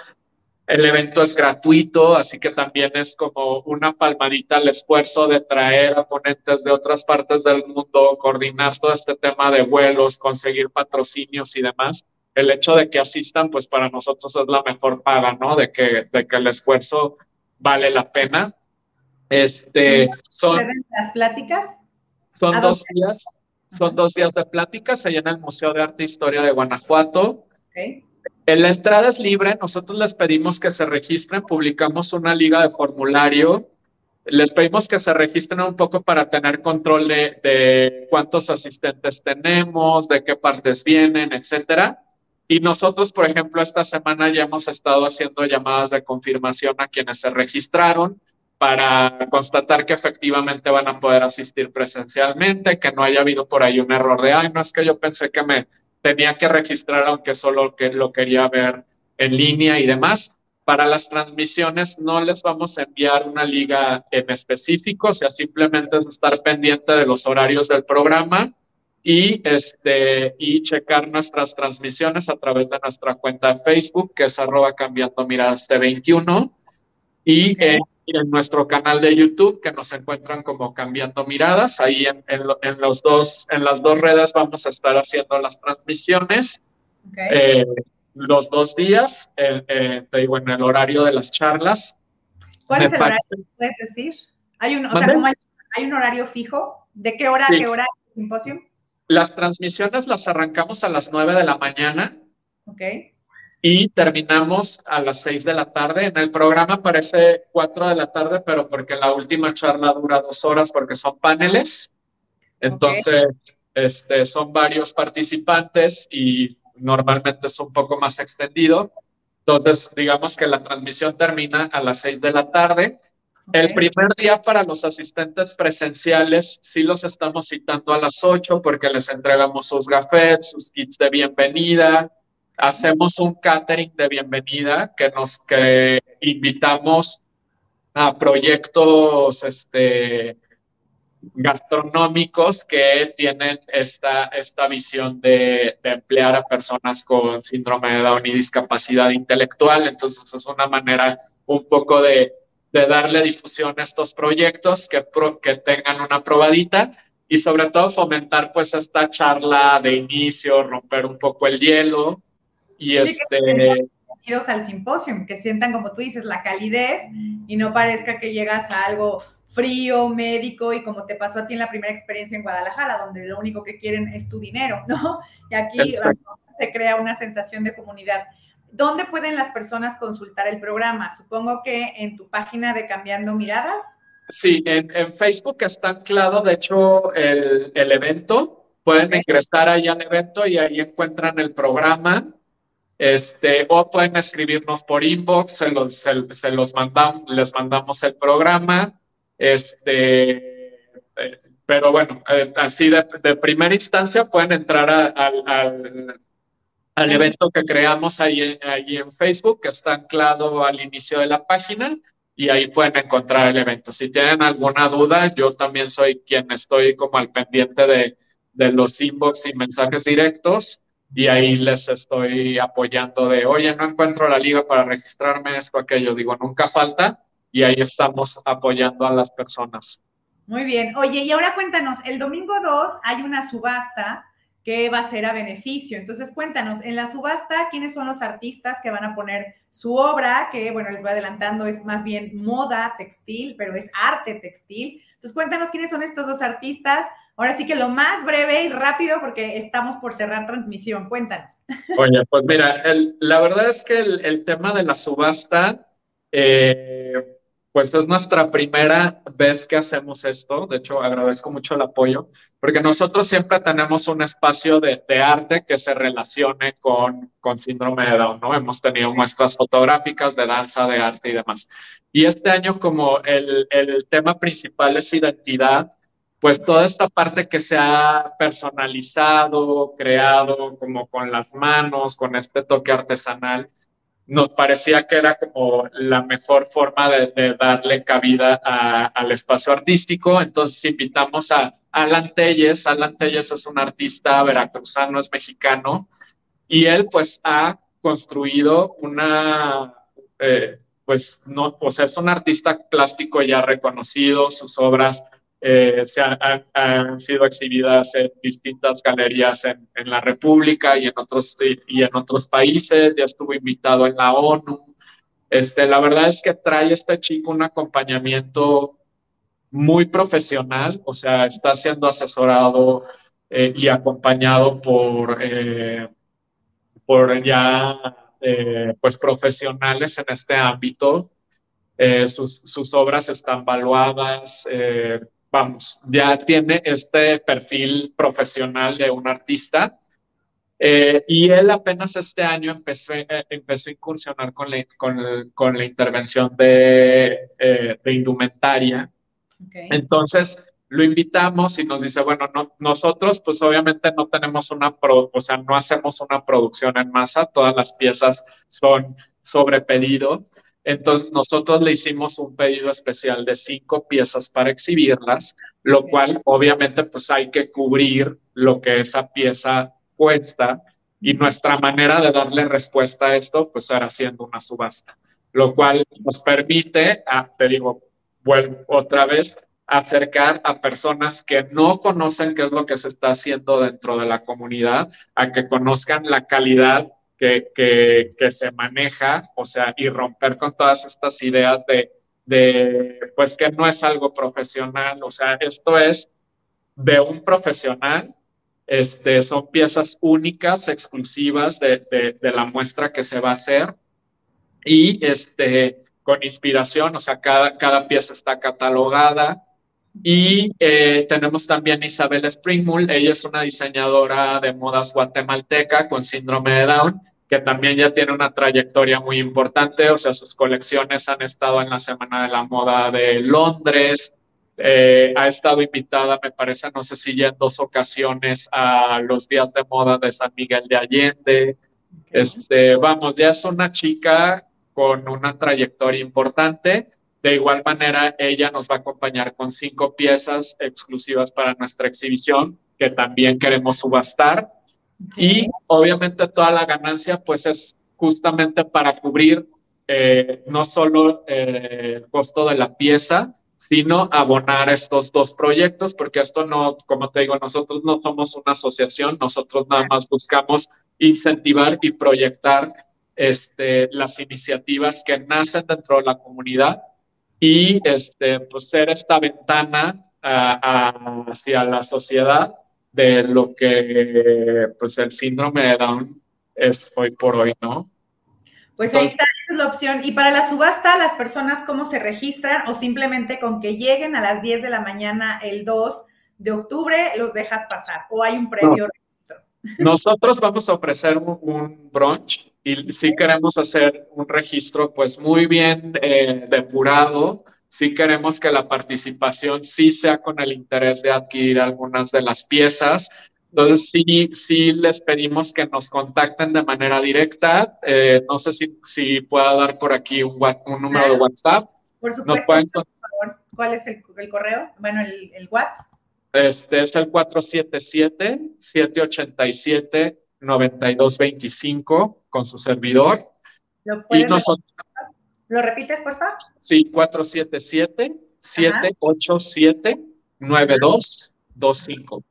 El evento es gratuito, así que también es como una palmadita al esfuerzo de traer a ponentes de otras partes del mundo, coordinar todo este tema de vuelos, conseguir patrocinios y demás el hecho de que asistan, pues para nosotros es la mejor paga, ¿no? De que, de que el esfuerzo vale la pena. Este, son... ¿Las pláticas? Son dos días, son dos días de pláticas allá en el Museo de Arte e Historia de Guanajuato. Okay. La entrada es libre, nosotros les pedimos que se registren, publicamos una liga de formulario, les pedimos que se registren un poco para tener control de, de cuántos asistentes tenemos, de qué partes vienen, etcétera. Y nosotros, por ejemplo, esta semana ya hemos estado haciendo llamadas de confirmación a quienes se registraron para constatar que efectivamente van a poder asistir presencialmente, que no haya habido por ahí un error de, ay, no es que yo pensé que me tenía que registrar aunque solo que lo quería ver en línea y demás. Para las transmisiones no les vamos a enviar una liga en específico, o sea, simplemente es estar pendiente de los horarios del programa y, este, y checar nuestras transmisiones a través de nuestra cuenta de Facebook, que es arroba cambiando miradas de 21 y en, nuestro canal de YouTube, que nos encuentran como Cambiando Miradas. Ahí en, en, en los dos, en las dos redes vamos a estar haciendo las transmisiones. Okay. Eh, los dos días, eh, te digo, en el horario de las charlas. ¿Cuál es el horario? ¿Puedes decir? Hay un, o sea, hay, un horario fijo, ¿de qué hora a qué hora el simposio? Las transmisiones las arrancamos a las 9 de la mañana. Ok. Y terminamos a las 6 de la tarde. En el programa parece 4 de la tarde, pero porque la última charla dura dos horas porque son paneles. Entonces, este, son varios participantes y normalmente es un poco más extendido. Entonces, digamos que la transmisión termina a las 6 de la tarde. El primer día para los asistentes presenciales sí los estamos citando a las 8 porque les entregamos sus gafetes, sus kits de bienvenida. Hacemos un catering de bienvenida que nos que invitamos a proyectos este, gastronómicos que tienen esta, esta visión de, emplear a personas con síndrome de Down y discapacidad intelectual. Entonces es una manera un poco de, darle difusión a estos proyectos que, que tengan una probadita y sobre todo fomentar pues esta charla de inicio, romper un poco el hielo y este... Que al simposio, que sientan, como tú dices, la calidez y no parezca que llegas a algo frío, médico y como te pasó a ti en la primera experiencia en Guadalajara, donde lo único que quieren es tu dinero, ¿no? Y aquí se crea una sensación de comunidad. ¿Dónde pueden las personas consultar el programa? Supongo que en tu página de Cambiando Miradas. Sí, en, Facebook está anclado, de hecho, el, evento. Pueden ingresar ahí al evento y ahí encuentran el programa. Este, o pueden escribirnos por inbox, se los, se los mandamos, les mandamos el programa este, eh, pero bueno, eh, así de, primera instancia pueden entrar al, al, evento que creamos ahí, ahí en Facebook, que está anclado al inicio de la página y ahí pueden encontrar el evento. Si tienen alguna duda, yo también soy quien estoy como al pendiente de, de los inbox y mensajes directos y ahí les estoy apoyando de, oye, no encuentro la liga para registrarme, esto, aquello. Digo, nunca falta y ahí estamos apoyando a las personas. Muy bien. Oye, y ahora cuéntanos, el domingo 2 hay una subasta que va a ser a beneficio. Entonces, cuéntanos, en la subasta, ¿quiénes son los artistas que van a poner su obra? Que, bueno, les voy adelantando, es más bien moda textil, pero es arte textil. Entonces, cuéntanos quiénes son estos dos artistas. Ahora sí que lo más breve y rápido, porque estamos por cerrar transmisión. Cuéntanos. Oye, pues mira, la verdad es que el, el tema de la subasta, eh, pues es nuestra primera vez que hacemos esto. De hecho, agradezco mucho el apoyo, porque nosotros siempre tenemos un espacio de, arte que se relacione con, con síndrome de Down, ¿no? Hemos tenido muestras fotográficas de danza, de arte y demás. Y este año, como el, el tema principal es identidad, pues toda esta parte que se ha personalizado, creado como con las manos, con este toque artesanal, nos parecía que era como la mejor forma de, darle cabida al espacio artístico. Entonces invitamos a Alan Telles. Alan Telles es un artista veracruzano, es mexicano, y él pues ha construido una, eh, pues no, o sea, es un artista plástico ya reconocido, sus obras eh, se han, sido exhibidas en distintas galerías en, la República y en, otros, y en otros países, ya estuvo invitado en la ONU. Este, la verdad es que trae este chico un acompañamiento muy profesional, o sea, está siendo asesorado eh, y acompañado por, eh, por ya pues profesionales en este ámbito. sus, sus, obras están valuadas, vamos, ya tiene este perfil profesional de un artista. Eh, y él apenas este año empezó, eh, empezó a incursionar con la, con, la intervención de, eh, de indumentaria. Entonces, lo invitamos y nos dice, bueno, no, nosotros pues obviamente no tenemos una, pro, o sea, no hacemos una producción en masa, todas las piezas son sobre pedido. Entonces nosotros le hicimos un pedido especial de cinco piezas para exhibirlas, lo cual obviamente pues hay que cubrir lo que esa pieza cuesta y nuestra manera de darle respuesta a esto pues era haciendo una subasta, lo cual nos permite, ah, te digo, vuelvo otra vez, acercar a personas que no conocen qué es lo que se está haciendo dentro de la comunidad, a que conozcan la calidad que, que, se maneja, o sea, y romper con todas estas ideas de pues que no es algo profesional, o sea, esto es de un profesional, este, son piezas únicas, exclusivas de, de, la muestra que se va a hacer y este, con inspiración, o sea, cada, cada pieza está catalogada. Y eh, tenemos también Isabel Springmull, ella es una diseñadora de modas guatemalteca con síndrome de Down que también ya tiene una trayectoria muy importante, o sea, sus colecciones han estado en la Semana de la Moda de Londres, eh, ha estado invitada, me parece, no sé si ya en dos ocasiones a los días de moda de San Miguel de Allende. Este, vamos, ya es una chica con una trayectoria importante. De igual manera, ella nos va a acompañar con cinco piezas exclusivas para nuestra exhibición que también queremos subastar. Y obviamente toda la ganancia pues es justamente para cubrir eh, no solo eh, el costo de la pieza, sino abonar estos dos proyectos, porque esto no, como te digo, nosotros no somos una asociación, nosotros nada más buscamos incentivar y proyectar este, las iniciativas que nacen dentro de la comunidad y este, pues, ser esta ventana hacia la sociedad de lo que pues el síndrome de Down es hoy por hoy, ¿no? Pues ahí está la opción. Y para la subasta, las personas cómo se registran o simplemente con que lleguen a las 10 de la mañana el 2 de octubre los dejas pasar o hay un previo registro. <laughs> Nosotros vamos a ofrecer un, brunch y si queremos hacer un registro pues muy bien eh, depurado sí queremos que la participación sí sea con el interés de adquirir algunas de las piezas. Entonces, sí, sí les pedimos que nos contacten de manera directa. Eh, no sé si, si pueda dar por aquí un, un número de WhatsApp. Por supuesto, por favor. ¿Cuál es el, el correo? Bueno, el, el, WhatsApp. Este es el 477-787-9225 con su servidor. ¿Lo y nosotros, ¿Lo repites, por favor? Sí, 477-787-9225. Ok.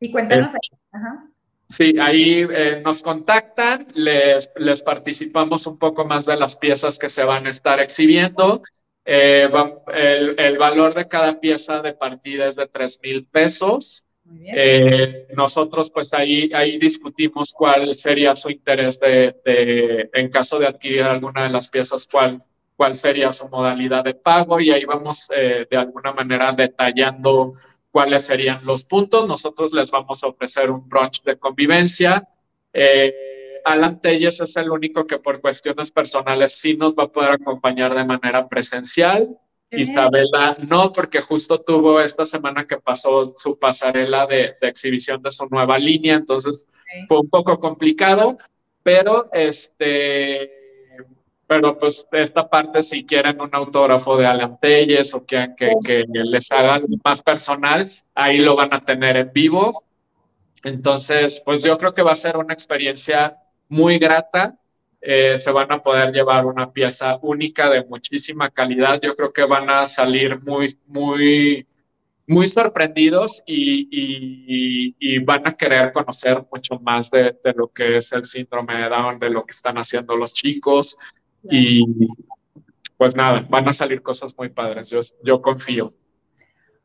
Y cuéntanos. Ajá. Sí, ahí eh, nos contactan, les, les, participamos un poco más de las piezas que se van a estar exhibiendo. Eh, el, el, valor de cada pieza de partida es de 3 mil pesos. Eh, nosotros pues ahí, ahí discutimos cuál sería su interés de, en caso de adquirir alguna de las piezas, cuál, cuál sería su modalidad de pago y ahí vamos eh, de alguna manera detallando cuáles serían los puntos. Nosotros les vamos a ofrecer un brunch de convivencia. Eh, Alan Telles es el único que por cuestiones personales sí nos va a poder acompañar de manera presencial. Isabela no, porque justo tuvo esta semana que pasó su pasarela de, exhibición de su nueva línea, entonces fue un poco complicado, pero este, pero pues esta parte si quieren un autógrafo de Alan Telles o que, que les haga algo más personal, ahí lo van a tener en vivo. Entonces, pues yo creo que va a ser una experiencia muy grata eh, se van a poder llevar una pieza única de muchísima calidad. Yo creo que van a salir muy, muy, muy sorprendidos y, van a querer conocer mucho más de, lo que es el síndrome de Down, de lo que están haciendo los chicos. Y pues nada, van a salir cosas muy padres. Yo, yo confío.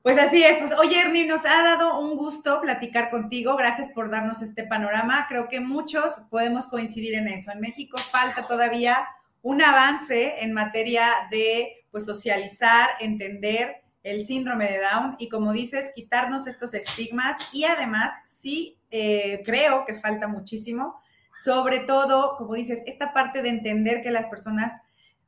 Pues así es, pues oye Ernie, nos ha dado un gusto platicar contigo, gracias por darnos este panorama, creo que muchos podemos coincidir en eso. En México falta todavía un avance en materia de pues socializar, entender el síndrome de Down y como dices, quitarnos estos estigmas. Y además sí eh, creo que falta muchísimo, sobre todo, como dices, esta parte de entender que las personas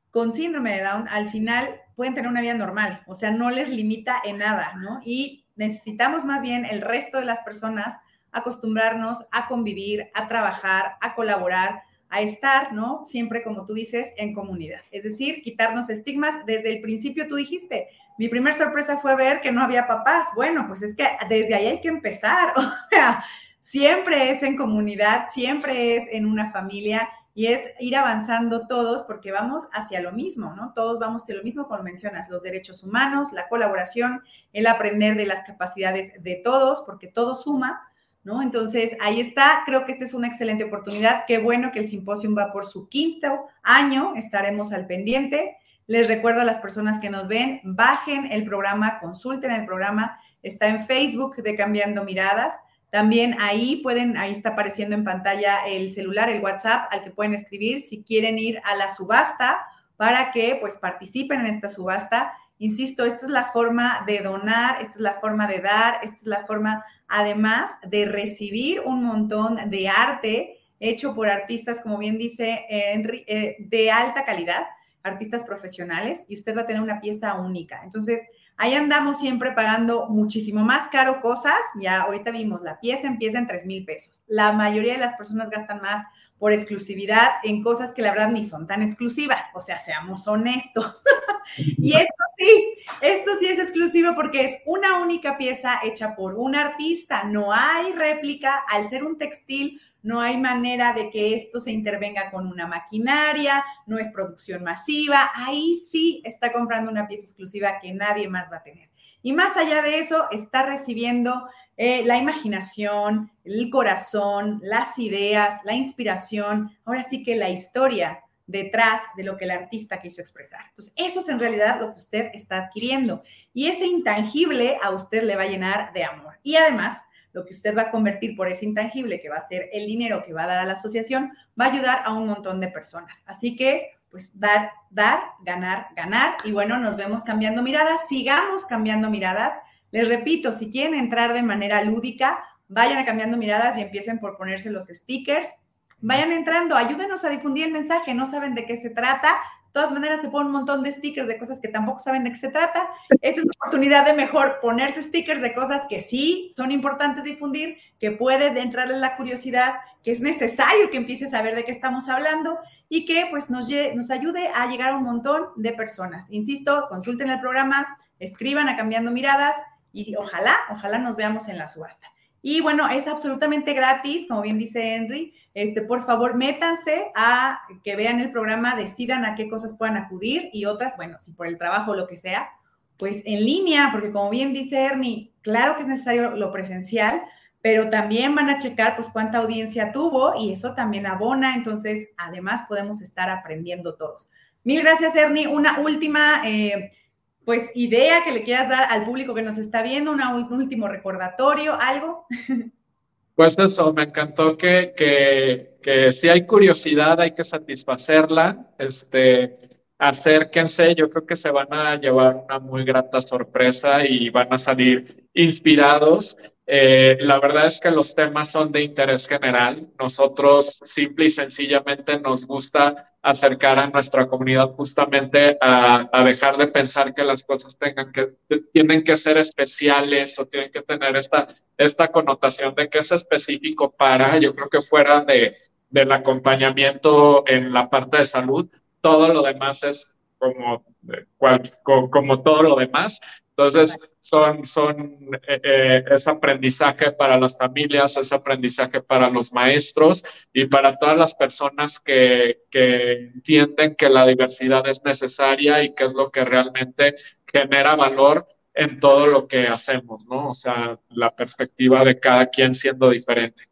con síndrome de Down al final pueden tener una vida normal, o sea, no les limita en nada, ¿no? Y necesitamos más bien el resto de las personas acostumbrarnos a convivir, a trabajar, a colaborar, a estar, ¿no? Siempre, como tú dices, en comunidad. Es decir, quitarnos estigmas. Desde el principio tú dijiste, mi primera sorpresa fue ver que no había papás. Bueno, pues es que desde ahí hay que empezar. <laughs> O sea, siempre es en comunidad, siempre es en una familia y es ir avanzando todos porque vamos hacia lo mismo, ¿no? Todos vamos hacia lo mismo, como mencionas, los derechos humanos, la colaboración, el aprender de las capacidades de todos, porque todo suma, ¿no? Entonces, ahí está, creo que esta es una excelente oportunidad. Qué bueno que el simposio va por su quinto año, estaremos al pendiente. Les recuerdo a las personas que nos ven, bajen el programa, consulten el programa, está en Facebook de Cambiando Miradas. También ahí pueden, ahí está apareciendo en pantalla el celular, el WhatsApp al que pueden escribir si quieren ir a la subasta para que pues participen en esta subasta. Insisto, esta es la forma de donar, esta es la forma de dar, esta es la forma además de recibir un montón de arte hecho por artistas, como bien dice Henry, eh, de alta calidad, artistas profesionales, y usted va a tener una pieza única. Entonces, ahí andamos siempre pagando muchísimo más caro cosas. Ya ahorita vimos, la pieza empieza en 3 mil pesos. La mayoría de las personas gastan más por exclusividad en cosas que la verdad ni son tan exclusivas. O sea, seamos honestos. <laughs> y esto sí, esto sí es exclusivo porque es una única pieza hecha por un artista. No hay réplica. Al ser un textil, no hay manera de que esto se intervenga con una maquinaria, no es producción masiva. Ahí sí está comprando una pieza exclusiva que nadie más va a tener. Y más allá de eso, está recibiendo eh, la imaginación, el corazón, las ideas, la inspiración, ahora sí que la historia detrás de lo que el artista quiso expresar. Entonces, eso es en realidad lo que usted está adquiriendo y ese intangible a usted le va a llenar de amor. Y además, lo que usted va a convertir por ese intangible, que va a ser el dinero que va a dar a la asociación, va a ayudar a un montón de personas. Así que, pues, dar, dar, ganar, ganar. Y bueno, nos vemos cambiando miradas. Sigamos cambiando miradas. Les repito, si quieren entrar de manera lúdica, vayan a cambiando miradas y empiecen por ponerse los stickers. Vayan entrando, ayúdenos a difundir el mensaje, no saben de qué se trata. Todas maneras, se ponen un montón de stickers de cosas que tampoco saben de qué se trata. Esta es una oportunidad de mejor ponerse stickers de cosas que sí son importantes difundir, que puede entrarles la curiosidad, que es necesario que empiece a saber de qué estamos hablando y que pues nos, nos ayude a llegar a un montón de personas. Insisto, consulten el programa, escriban a Cambiando Miradas y ojalá, ojalá nos veamos en la subasta. Y bueno, es absolutamente gratis, como bien dice Henry. Este, por favor, métanse a que vean el programa, decidan a qué cosas puedan acudir y otras, bueno, si por el trabajo o lo que sea, pues en línea, porque como bien dice Ernie, claro que es necesario lo presencial, pero también van a checar pues cuánta audiencia tuvo y eso también abona, entonces además podemos estar aprendiendo todos. Mil gracias, Ernie. Una última eh, pues idea que le quieras dar al público que nos está viendo, un último recordatorio, algo. <laughs> Pues eso, me encantó que, que, que si hay curiosidad hay que satisfacerla, este, acérquense, yo creo que se van a llevar una muy grata sorpresa y van a salir inspirados eh, la verdad es que los temas son de interés general. Nosotros simple y sencillamente nos gusta acercar a nuestra comunidad justamente a, dejar de pensar que las cosas tengan que, tienen que ser especiales o tienen que tener esta, esta connotación de que es específico para, yo creo que fuera de, del acompañamiento en la parte de salud, todo lo demás es como, como, como todo lo demás. Entonces, son, son eh, eh, es aprendizaje para las familias, es aprendizaje para los maestros y para todas las personas que, que entienden que la diversidad es necesaria y que es lo que realmente genera valor en todo lo que hacemos, ¿no? O sea, la perspectiva de cada quien siendo diferente.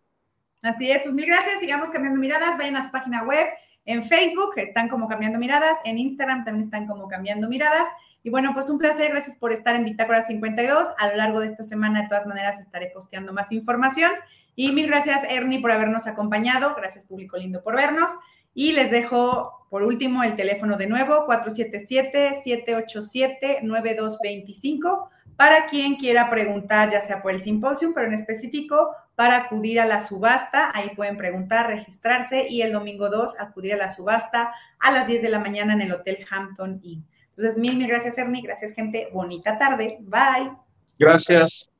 Así es, pues mil gracias, sigamos cambiando miradas, vayan a su página web, en Facebook están como cambiando miradas, en Instagram también están como cambiando miradas y bueno, pues un placer, gracias por estar en Bitácora 52. A lo largo de esta semana, de todas maneras, estaré posteando más información. Y mil gracias, Ernie, por habernos acompañado. Gracias, público lindo, por vernos. Y les dejo, por último, el teléfono de nuevo, 477-787-9225, para quien quiera preguntar, ya sea por el simposio, pero en específico, para acudir a la subasta. Ahí pueden preguntar, registrarse y el domingo 2 acudir a la subasta a las 10 de la mañana en el Hotel Hampton Inn. Entonces, mil, mil gracias, Ernie. Gracias, gente. Bonita tarde. Bye. Gracias.